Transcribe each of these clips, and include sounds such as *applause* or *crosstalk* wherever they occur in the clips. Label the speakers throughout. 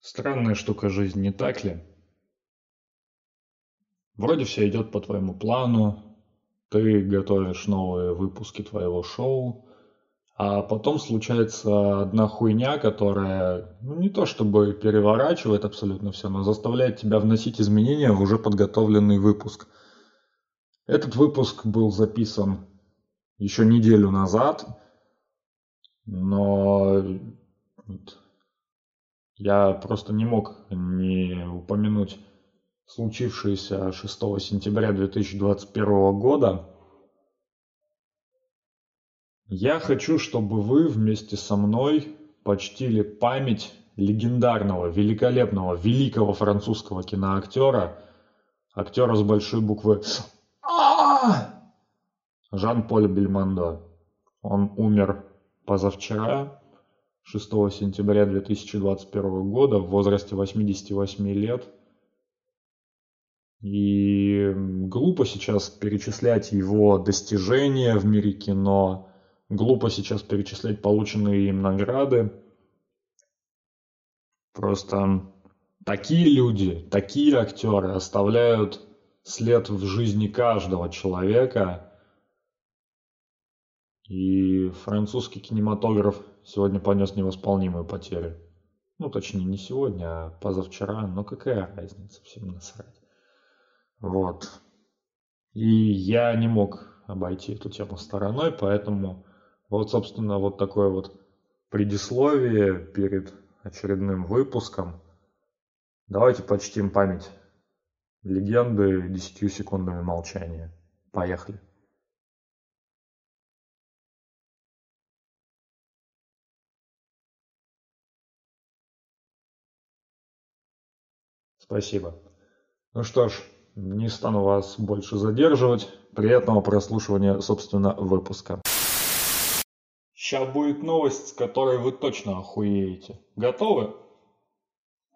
Speaker 1: Странная штука жизнь, не так ли? Вроде все идет по твоему плану, ты готовишь новые выпуски твоего шоу, а потом случается одна хуйня, которая, ну не то чтобы переворачивает абсолютно все, но заставляет тебя вносить изменения в уже подготовленный выпуск. Этот выпуск был записан еще неделю назад, но я просто не мог не упомянуть случившееся 6 сентября 2021 года. Я хочу, чтобы вы вместе со мной почтили память легендарного, великолепного, великого французского киноактера, актера с большой буквы а! Жан-Поль Бельмондо. Он умер позавчера, 6 сентября 2021 года в возрасте 88 лет. И глупо сейчас перечислять его достижения в мире кино, глупо сейчас перечислять полученные им награды. Просто такие люди, такие актеры оставляют след в жизни каждого человека – и французский кинематограф сегодня понес невосполнимую потерю. Ну, точнее, не сегодня, а позавчера. Но какая разница, всем насрать. Вот. И я не мог обойти эту тему стороной, поэтому вот, собственно, вот такое вот предисловие перед очередным выпуском. Давайте почтим память легенды десятью секундами молчания. Поехали. Спасибо. Ну что ж, не стану вас больше задерживать. Приятного прослушивания, собственно, выпуска. Сейчас будет новость, с которой вы точно охуеете. Готовы?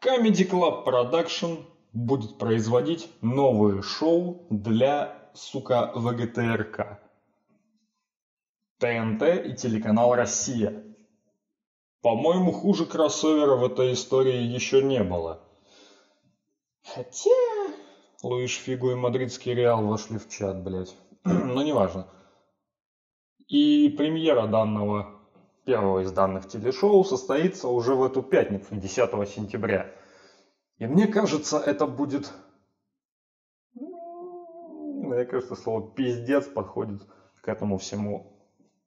Speaker 1: Comedy Club Production будет производить новые шоу для, сука, ВГТРК. ТНТ и телеканал «Россия». По-моему, хуже кроссовера в этой истории еще не было. Хотя... Луиш Фигу и мадридский Реал вошли в чат, блядь. *clears throat* Но неважно. И премьера данного первого из данных телешоу состоится уже в эту пятницу, 10 сентября. И мне кажется, это будет... Мне кажется, слово «пиздец» подходит к этому всему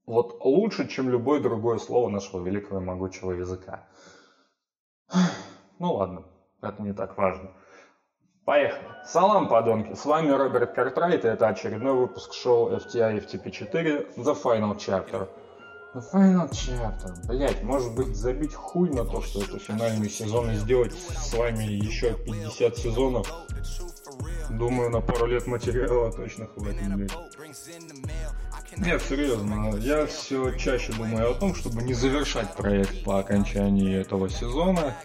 Speaker 1: вот лучше, чем любое другое слово нашего великого и могучего языка. Ну ладно, это не так важно. Поехали. Салам, подонки. С вами Роберт Картрайт, и это очередной выпуск шоу FTI FTP4 The Final Chapter. The Final Chapter. Блять, может быть забить хуй на то, что это финальный сезон и сделать с вами еще 50 сезонов. Думаю, на пару лет материала точно хватит, блядь. Нет, серьезно, я все чаще думаю о том, чтобы не завершать проект по окончании этого сезона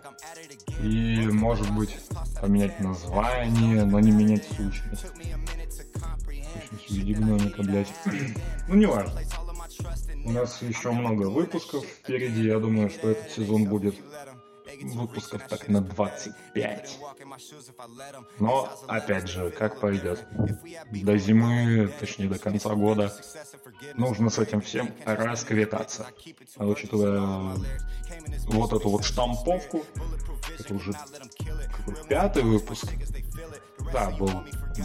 Speaker 1: и, может быть, поменять название, но не менять сущность. Сущность в виде гномика, блядь. *clears throat* ну, не важно. У нас еще много выпусков впереди. Я думаю, что этот сезон будет выпусков так на 25. Но, опять же, как пойдет. До зимы, точнее до конца года, нужно с этим всем расквитаться. А учитывая вот эту вот штамповку, это уже пятый выпуск. Да, был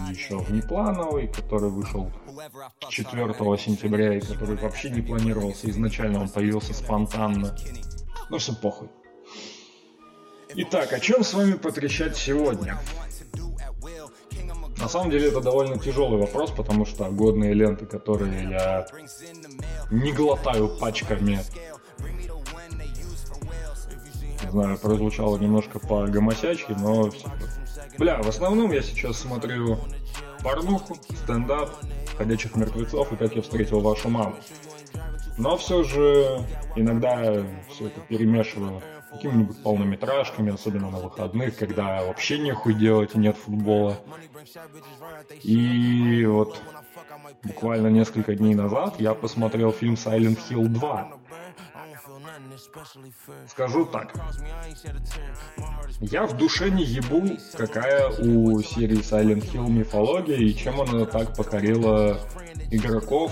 Speaker 1: еще внеплановый, который вышел 4 сентября и который вообще не планировался изначально, он появился спонтанно. Ну все похуй. Итак, о чем с вами потрещать сегодня? На самом деле это довольно тяжелый вопрос, потому что годные ленты, которые я не глотаю пачками, не знаю, прозвучало немножко по гомосячке, но... Бля, в основном я сейчас смотрю порнуху, стендап, ходячих мертвецов и как я встретил вашу маму. Но все же иногда все это перемешиваю какими-нибудь полнометражками, особенно на выходных, когда вообще нехуй делать и нет футбола. И вот буквально несколько дней назад я посмотрел фильм Silent Hill 2. Скажу так. Я в душе не ебу, какая у серии Silent Hill мифология и чем она так покорила игроков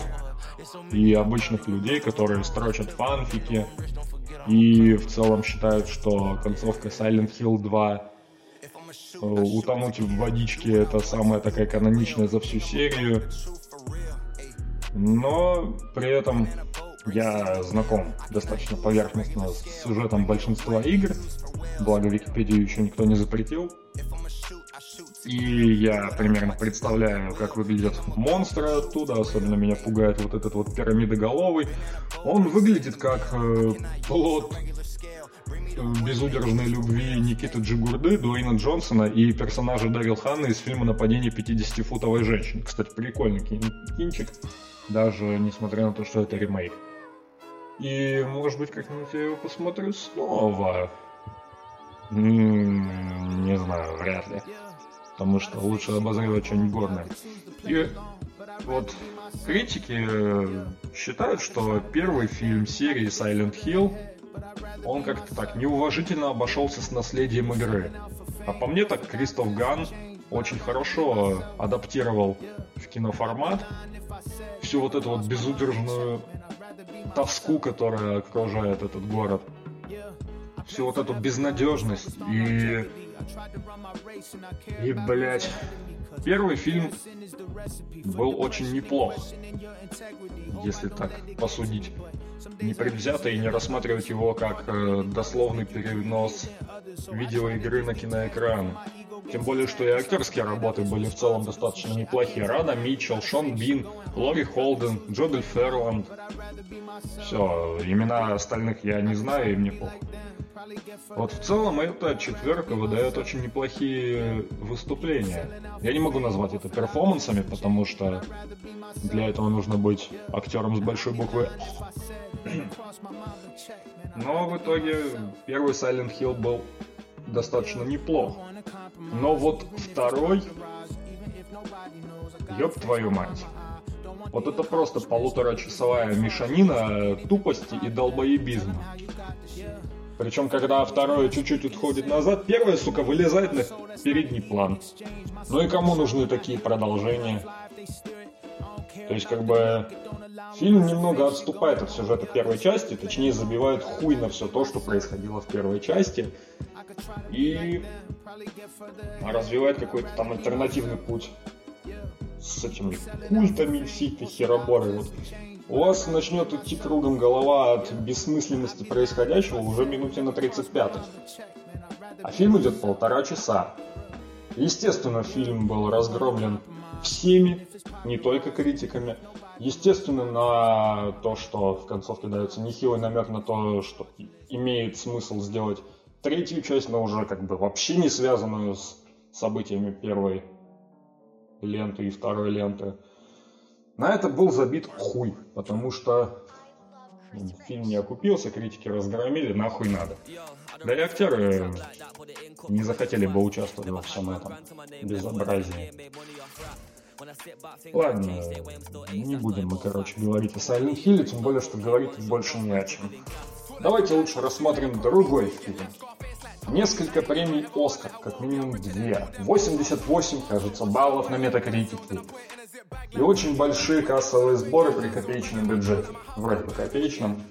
Speaker 1: и обычных людей, которые строчат фанфики и в целом считают, что концовка Silent Hill 2 э, утонуть в водичке это самая такая каноничная за всю серию. Но при этом я знаком достаточно поверхностно с сюжетом большинства игр, благо Википедию еще никто не запретил. И я примерно представляю, как выглядят монстры оттуда, особенно меня пугает вот этот вот пирамидоголовый. Он выглядит как э, плод безудержной любви Никиты Джигурды, Дуэйна Джонсона и персонажа Дарил Ханна из фильма «Нападение 50-футовой женщины». Кстати, прикольный кинчик, даже несмотря на то, что это ремейк. И, может быть, как-нибудь я его посмотрю снова. М-м, не знаю, вряд ли потому что лучше обозревать что-нибудь годное. И вот критики э, считают, что первый фильм серии Silent Hill, он как-то так неуважительно обошелся с наследием игры. А по мне так Кристоф Ган очень хорошо адаптировал в киноформат всю вот эту вот безудержную тоску, которая окружает этот город. Всю вот эту безнадежность и и, блядь, первый фильм был очень неплох, если так посудить. Непредвзято и не рассматривать его как э, дословный перенос видеоигры на киноэкран. Тем более, что и актерские работы были в целом достаточно неплохие. Рада Митчелл, Шон Бин, Лори Холден, Джодель Ферланд. Все, имена остальных я не знаю, и мне похуй. Вот в целом эта четверка выдает очень неплохие выступления. Я не могу назвать это перформансами, потому что для этого нужно быть актером с большой буквы. Но в итоге первый Silent Hill был достаточно неплох. Но вот второй, ёб твою мать. Вот это просто полуторачасовая мешанина тупости и долбоебизма. Причем, когда второе чуть-чуть отходит назад, первое, сука, вылезает на передний план. Ну и кому нужны такие продолжения? То есть, как бы, фильм немного отступает от сюжета первой части, точнее, забивает хуй на все то, что происходило в первой части, и развивает какой-то там альтернативный путь с этими культами всей этой хероборы. Вот у вас начнет идти кругом голова от бессмысленности происходящего уже минуте на 35 А фильм идет полтора часа. Естественно, фильм был разгромлен всеми, не только критиками. Естественно, на то, что в концовке дается нехилый намек на то, что имеет смысл сделать третью часть, но уже как бы вообще не связанную с событиями первой ленты и второй ленты. На это был забит хуй, потому что фильм не окупился, критики разгромили, нахуй надо. Да и актеры не захотели бы участвовать во всем этом безобразии. Ладно, не будем мы, короче, говорить о Silent Hill, тем более, что говорить больше не о чем. Давайте лучше рассмотрим другой фильм. Несколько премий Оскар, как минимум две. 88, кажется, баллов на метакритике. И очень большие кассовые сборы при копеечном бюджете. Вроде бы копеечном.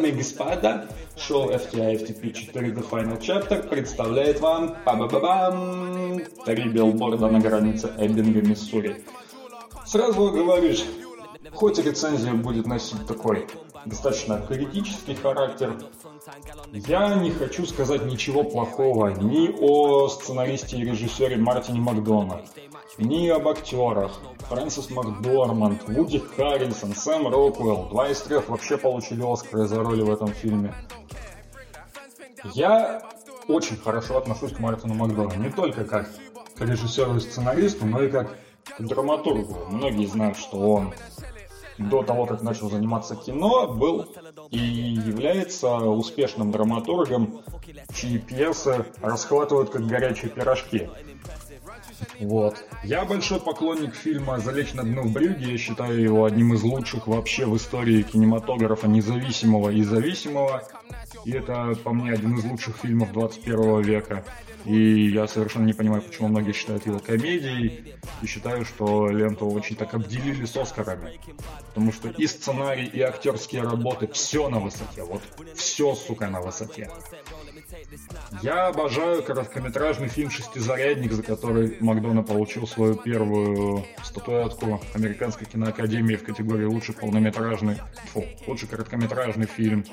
Speaker 1: Дамы и господа, шоу FTI FTP 4 The Final Chapter представляет вам па ба ба бам три билборда на границе Эббинга, Миссури. Сразу говоришь, хоть рецензия будет носить такой достаточно критический характер, я не хочу сказать ничего плохого ни о сценаристе и режиссере Мартине Макдональд, ни об актерах. Фрэнсис Макдорманд, Вуди Харрисон, Сэм Роквелл. Два из трех вообще получили Оскар за роли в этом фильме. Я очень хорошо отношусь к Мартину Макдональду. Не только как к режиссеру и сценаристу, но и как к драматургу. Многие знают, что он до того, как начал заниматься кино, был и является успешным драматургом, чьи пьесы расхватывают как горячие пирожки. Вот. Я большой поклонник фильма «Залечь на дно в брюге». Я считаю его одним из лучших вообще в истории кинематографа независимого и зависимого. И это, по мне, один из лучших фильмов 21 века. И я совершенно не понимаю, почему многие считают его комедией. И считаю, что ленту очень так обделили с Оскарами. Потому что и сценарий, и актерские работы, все на высоте. Вот все, сука, на высоте. Я обожаю короткометражный фильм «Шестизарядник», за который Макдона получил свою первую статуэтку Американской киноакадемии в категории «Лучший полнометражный», фу, «Лучший короткометражный фильм».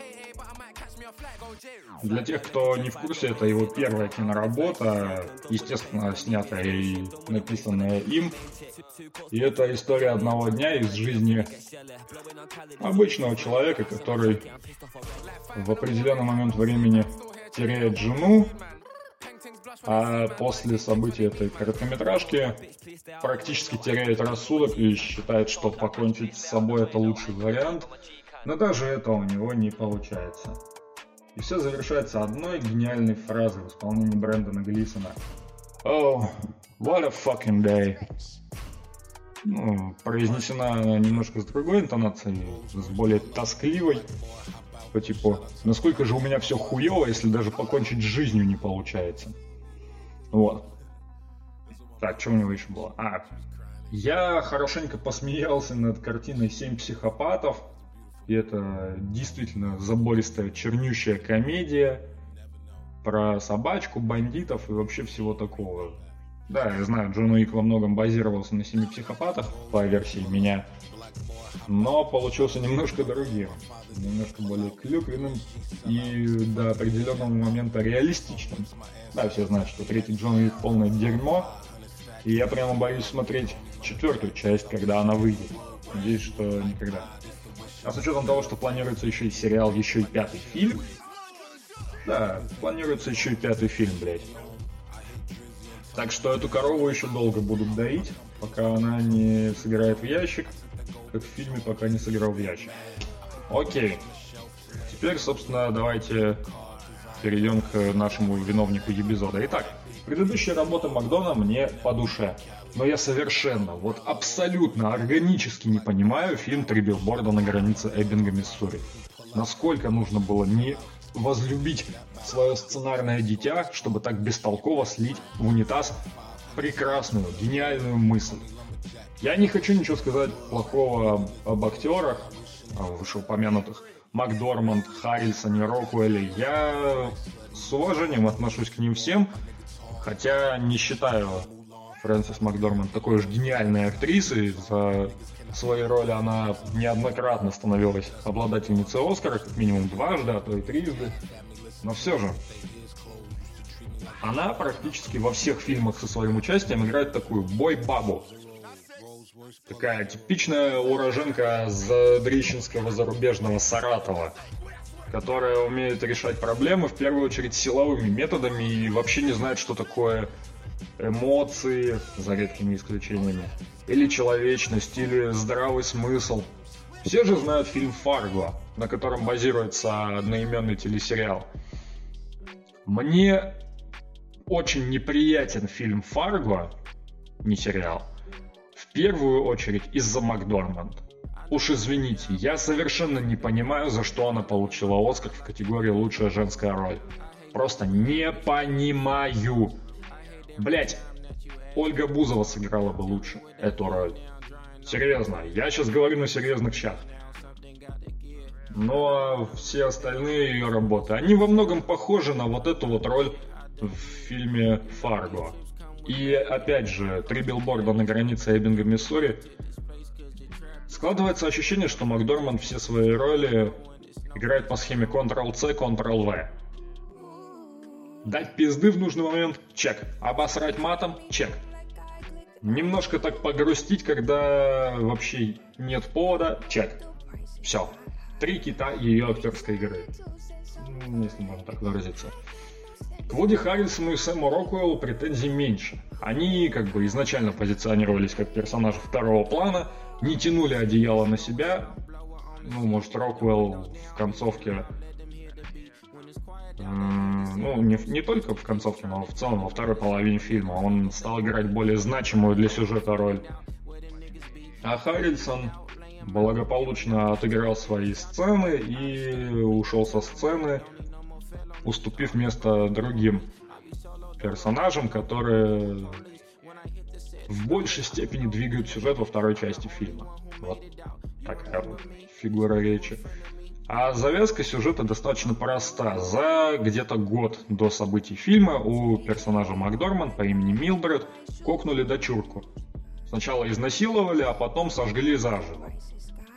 Speaker 1: Для тех, кто не в курсе, это его первая киноработа, естественно, снятая и написанная им. И это история одного дня из жизни обычного человека, который в определенный момент времени теряет жену, а после событий этой короткометражки практически теряет рассудок и считает, что покончить с собой это лучший вариант, но даже это у него не получается. И все завершается одной гениальной фразой в исполнении Брэндона Глисона. Oh, what a fucking day. Ну, произнесена немножко с другой интонацией, с более тоскливой. По типу, насколько же у меня все хуево, если даже покончить с жизнью не получается. Вот. Так, что у него еще было? А, я хорошенько посмеялся над картиной «Семь психопатов», и это действительно забористая, чернющая комедия про собачку, бандитов и вообще всего такого. Да, я знаю, Джон Уик во многом базировался на семи психопатах, по версии меня, но получился немножко другим, немножко более клюквенным и до определенного момента реалистичным. Да, все знают, что третий Джон Уик полное дерьмо, и я прямо боюсь смотреть четвертую часть, когда она выйдет. Надеюсь, что никогда. А с учетом того, что планируется еще и сериал, еще и пятый фильм. Да, планируется еще и пятый фильм, блядь. Так что эту корову еще долго будут доить, пока она не собирает в ящик, как в фильме, пока не сыграл в ящик. Окей. Теперь, собственно, давайте перейдем к нашему виновнику эпизода. Итак, предыдущая работа Макдона мне по душе но я совершенно, вот абсолютно органически не понимаю фильм «Три билборда на границе Эббинга, Миссури». Насколько нужно было не возлюбить свое сценарное дитя, чтобы так бестолково слить в унитаз прекрасную, гениальную мысль. Я не хочу ничего сказать плохого об, актерах, вышеупомянутых, Макдорманд, Харрисоне, Рокуэлле. Я с уважением отношусь к ним всем, хотя не считаю Фрэнсис Макдорманд такой же гениальной актрисой. За своей роли она неоднократно становилась обладательницей Оскара, как минимум дважды, а то и трижды. Но все же, она практически во всех фильмах со своим участием играет такую бой-бабу. Такая типичная уроженка задрищенского зарубежного Саратова, которая умеет решать проблемы в первую очередь силовыми методами и вообще не знает, что такое эмоции, за редкими исключениями, или человечность, или здравый смысл. Все же знают фильм «Фарго», на котором базируется одноименный телесериал. Мне очень неприятен фильм «Фарго», не сериал, в первую очередь из-за Макдорманд. Уж извините, я совершенно не понимаю, за что она получила Оскар в категории «Лучшая женская роль». Просто не понимаю. Блять, Ольга Бузова сыграла бы лучше эту роль. Серьезно, я сейчас говорю на серьезных щах. Но все остальные ее работы, они во многом похожи на вот эту вот роль в фильме «Фарго». И опять же, три билборда на границе Эббинга, Миссури. Складывается ощущение, что Макдорман все свои роли играет по схеме Ctrl-C, Ctrl-V. Дать пизды в нужный момент – чек. Обосрать матом – чек. Немножко так погрустить, когда вообще нет повода – чек. Все. Три кита ее актерской игры. Если можно так выразиться. К Вуди Харрисону и Сэму Роквеллу претензий меньше. Они как бы изначально позиционировались как персонажи второго плана, не тянули одеяло на себя. Ну, может, Роквелл в концовке ну, не, не только в концовке, но в целом во второй половине фильма. Он стал играть более значимую для сюжета роль. А Харрельсон благополучно отыграл свои сцены и ушел со сцены, уступив место другим персонажам, которые в большей степени двигают сюжет во второй части фильма. Вот такая вот фигура речи. А завязка сюжета достаточно проста. За где-то год до событий фильма у персонажа Макдорман по имени Милдред кокнули дочурку. Сначала изнасиловали, а потом сожгли заживо.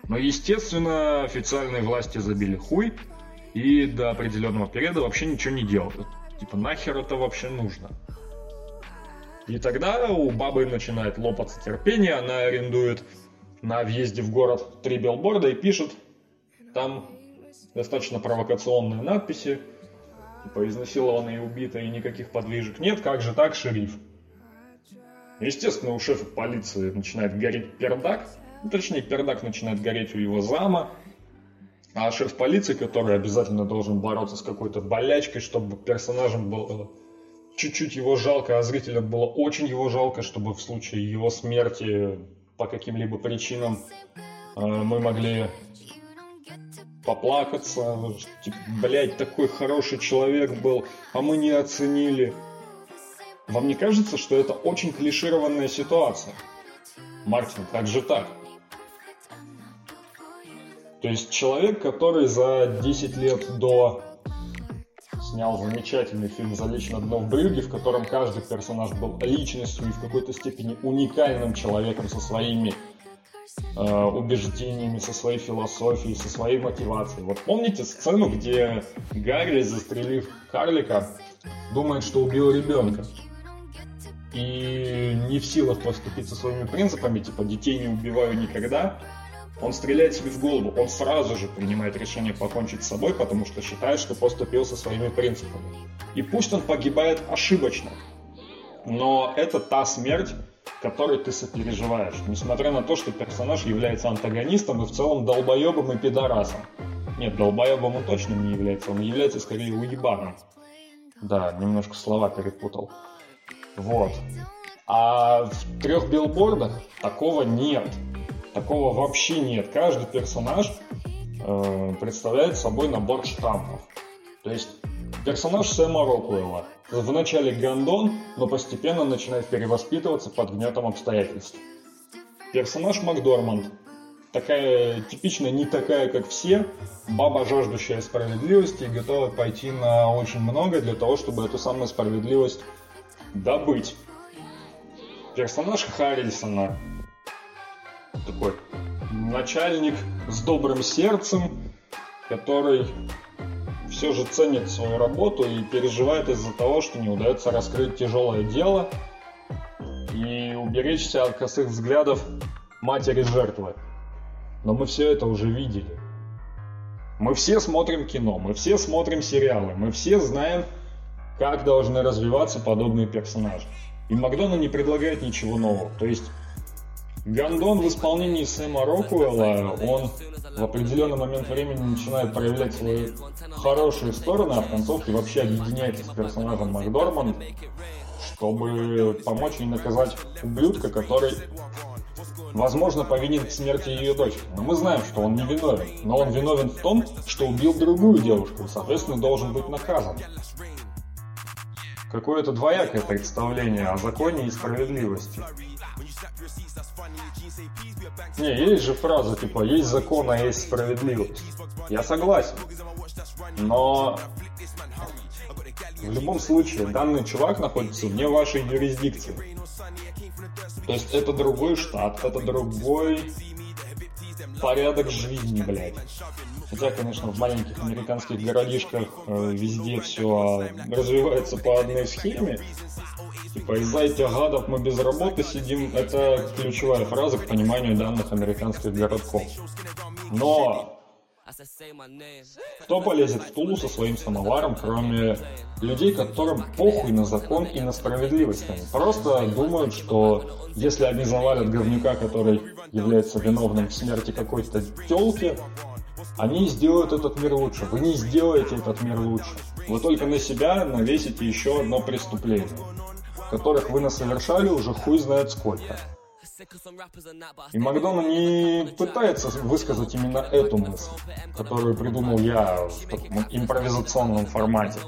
Speaker 1: Но, естественно, официальные власти забили хуй и до определенного периода вообще ничего не делают. Типа, нахер это вообще нужно? И тогда у бабы начинает лопаться терпение, она арендует на въезде в город три билборда и пишет там достаточно провокационные надписи, типа изнасилованная и убита, и никаких подвижек нет, как же так, шериф? Естественно, у шефа полиции начинает гореть пердак, ну, точнее, пердак начинает гореть у его зама, а шеф полиции, который обязательно должен бороться с какой-то болячкой, чтобы персонажем было чуть-чуть его жалко, а зрителям было очень его жалко, чтобы в случае его смерти по каким-либо причинам э, мы могли поплакаться, типа, блядь, такой хороший человек был, а мы не оценили. Вам не кажется, что это очень клишированная ситуация? Мартин, как же так? То есть человек, который за 10 лет до снял замечательный фильм «Залечь на дно в брюге», в котором каждый персонаж был личностью и в какой-то степени уникальным человеком со своими э, убеждениями, со своей философией, со своей мотивацией. Вот помните сцену, где Гарри, застрелив карлика, думает, что убил ребенка? И не в силах поступиться своими принципами, типа «детей не убиваю никогда», он стреляет себе в голову, он сразу же принимает решение покончить с собой, потому что считает, что поступил со своими принципами. И пусть он погибает ошибочно, но это та смерть, которой ты сопереживаешь, несмотря на то, что персонаж является антагонистом и в целом долбоебом и пидорасом. Нет, долбоебом он точно не является, он является скорее уебаном. Да, немножко слова перепутал. Вот. А в трех билбордах такого нет. Такого вообще нет. Каждый персонаж э, представляет собой набор штампов. То есть персонаж Сэма Роквелла вначале гандон, но постепенно начинает перевоспитываться под гнетом обстоятельств. Персонаж Макдорманд такая типичная, не такая, как все, баба, жаждущая справедливости и готова пойти на очень много для того, чтобы эту самую справедливость добыть. Персонаж Харрельсона такой начальник с добрым сердцем, который все же ценит свою работу и переживает из-за того, что не удается раскрыть тяжелое дело и уберечься от косых взглядов матери жертвы. Но мы все это уже видели. Мы все смотрим кино, мы все смотрим сериалы, мы все знаем, как должны развиваться подобные персонажи. И Макдона не предлагает ничего нового. То есть Гандон в исполнении Сэма Рокуэлла, он в определенный момент времени начинает проявлять свои хорошие стороны, а в концовке вообще объединяется с персонажем Макдорман, чтобы помочь ей наказать ублюдка, который, возможно, повинен в смерти ее дочери. Но мы знаем, что он не виновен. Но он виновен в том, что убил другую девушку, соответственно, должен быть наказан. Какое-то двоякое представление о законе и справедливости. Не, есть же фраза типа «есть закон, а есть справедливость». Я согласен. Но в любом случае данный чувак находится вне вашей юрисдикции. То есть это другой штат, это другой порядок жизни, блядь. Хотя, конечно, в маленьких американских городишках э, везде все развивается по одной схеме, Типа из-за этих гадов мы без работы сидим, это ключевая фраза к пониманию данных американских городков. Но кто полезет в Тулу со своим самоваром, кроме людей, которым похуй на закон и на справедливость? Они просто думают, что если они завалят говнюка, который является виновным в смерти какой-то телки, Они сделают этот мир лучше. Вы не сделаете этот мир лучше. Вы только на себя навесите еще одно преступление, которых вы насовершали уже хуй знает сколько. И Макдона не пытается высказать именно эту мысль, которую придумал я в таком импровизационном формате.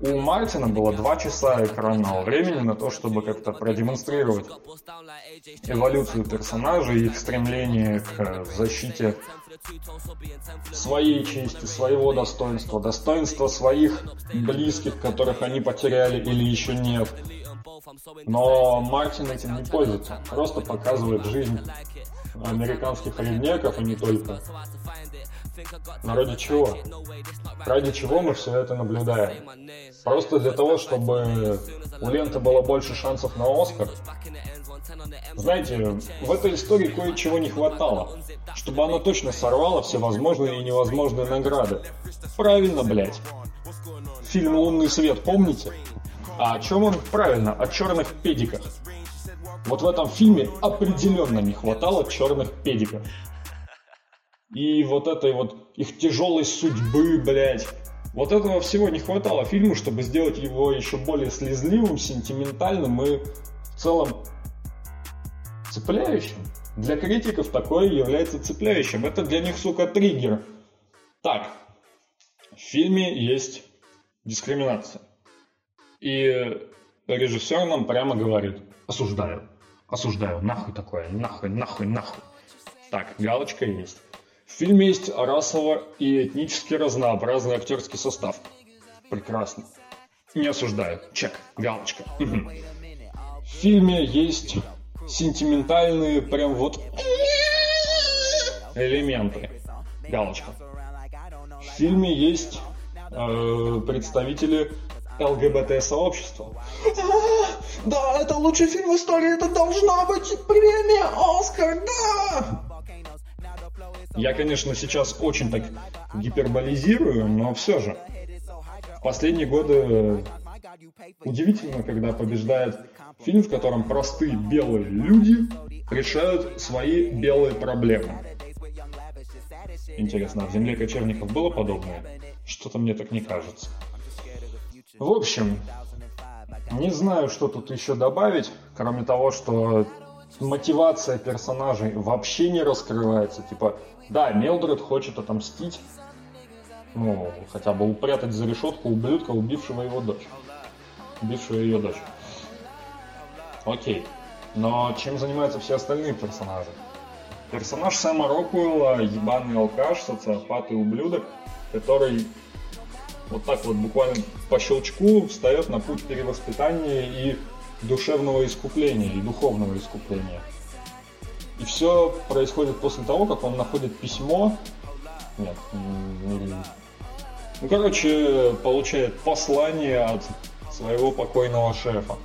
Speaker 1: У Мартина было два часа экранного времени на то, чтобы как-то продемонстрировать эволюцию персонажей, их стремление к защите своей чести, своего достоинства, достоинства своих близких, которых они потеряли или еще нет. Но Мартин этим не пользуется, просто показывает жизнь американских реднеков и не только. Но ради чего? Ради чего мы все это наблюдаем? Просто для того, чтобы у ленты было больше шансов на Оскар? Знаете, в этой истории кое-чего не хватало, чтобы она точно сорвала все возможные и невозможные награды. Правильно, блядь. Фильм «Лунный свет» помните? А о чем он? Правильно, о черных педиках. Вот в этом фильме определенно не хватало черных педиков. И вот этой вот их тяжелой судьбы, блядь. Вот этого всего не хватало фильму, чтобы сделать его еще более слезливым, сентиментальным и в целом цепляющим. Для критиков такое является цепляющим. Это для них, сука, триггер. Так, в фильме есть дискриминация. И режиссер нам прямо говорит, осуждаю, осуждаю, нахуй такое, нахуй, нахуй, нахуй. Так, галочка есть. В фильме есть расово и этнически разнообразный актерский состав. Прекрасно. Не осуждаю. Чек. Галочка. В фильме есть сентиментальные прям вот элементы. Галочка. В фильме есть э, представители ЛГБТ-сообщества. Да, это лучший фильм в истории, это должна быть премия Оскар, да! Я, конечно, сейчас очень так гиперболизирую, но все же. В последние годы удивительно, когда побеждает фильм, в котором простые белые люди решают свои белые проблемы. Интересно, а в «Земле кочевников» было подобное? Что-то мне так не кажется. В общем, не знаю, что тут еще добавить, кроме того, что мотивация персонажей вообще не раскрывается. Типа, да, Мелдред хочет отомстить, ну, хотя бы упрятать за решетку ублюдка, убившего его дочь. Убившего ее дочь. Окей. Но чем занимаются все остальные персонажи? Персонаж Сэма Рокуэлла, ебаный алкаш, социопат и ублюдок, который вот так вот буквально по щелчку встает на путь перевоспитания и душевного искупления, и духовного искупления. И все происходит после того, как он находит письмо. Нет, не... Ну, короче, получает послание от своего покойного шефа.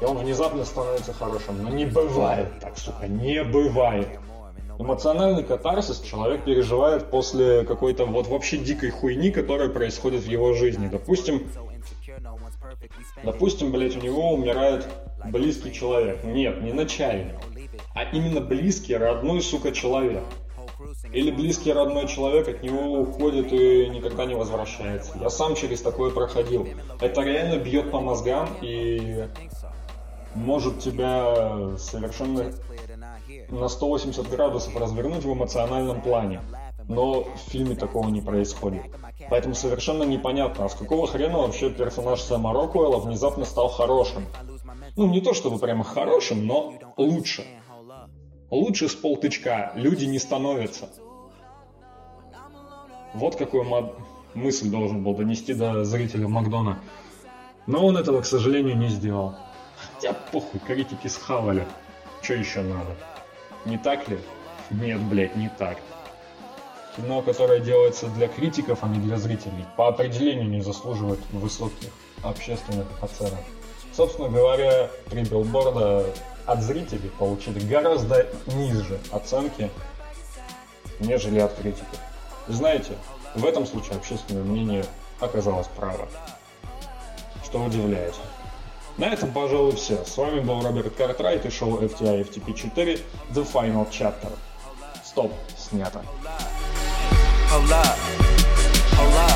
Speaker 1: И он внезапно становится хорошим. Но не бывает так, сука, не бывает. Эмоциональный катарсис человек переживает после какой-то вот вообще дикой хуйни, которая происходит в его жизни. Допустим, допустим, блядь, у него умирает близкий человек. Нет, не начальник, а именно близкий, родной, сука, человек. Или близкий родной человек от него уходит и никогда не возвращается. Я сам через такое проходил. Это реально бьет по мозгам и может тебя совершенно на 180 градусов развернуть в эмоциональном плане. Но в фильме такого не происходит. Поэтому совершенно непонятно, а с какого хрена вообще персонаж Сэма Рокуэлла внезапно стал хорошим. Ну, не то чтобы прямо хорошим, но лучше. Лучше с полтычка. Люди не становятся. Вот какую мод... мысль должен был донести до зрителя Макдона. Но он этого, к сожалению, не сделал. Хотя похуй, критики схавали. Что еще надо? Не так ли? Нет, блядь, не так. Кино, которое делается для критиков, а не для зрителей, по определению не заслуживает высоких общественных оценок. Собственно говоря, три билборда от зрителей получили гораздо ниже оценки, нежели от критиков. знаете, в этом случае общественное мнение оказалось право. Что удивляет. На этом, пожалуй, все. С вами был Роберт Картрайт и шоу FTI FTP 4 The Final Chapter. Стоп, снято.
Speaker 2: Hold up.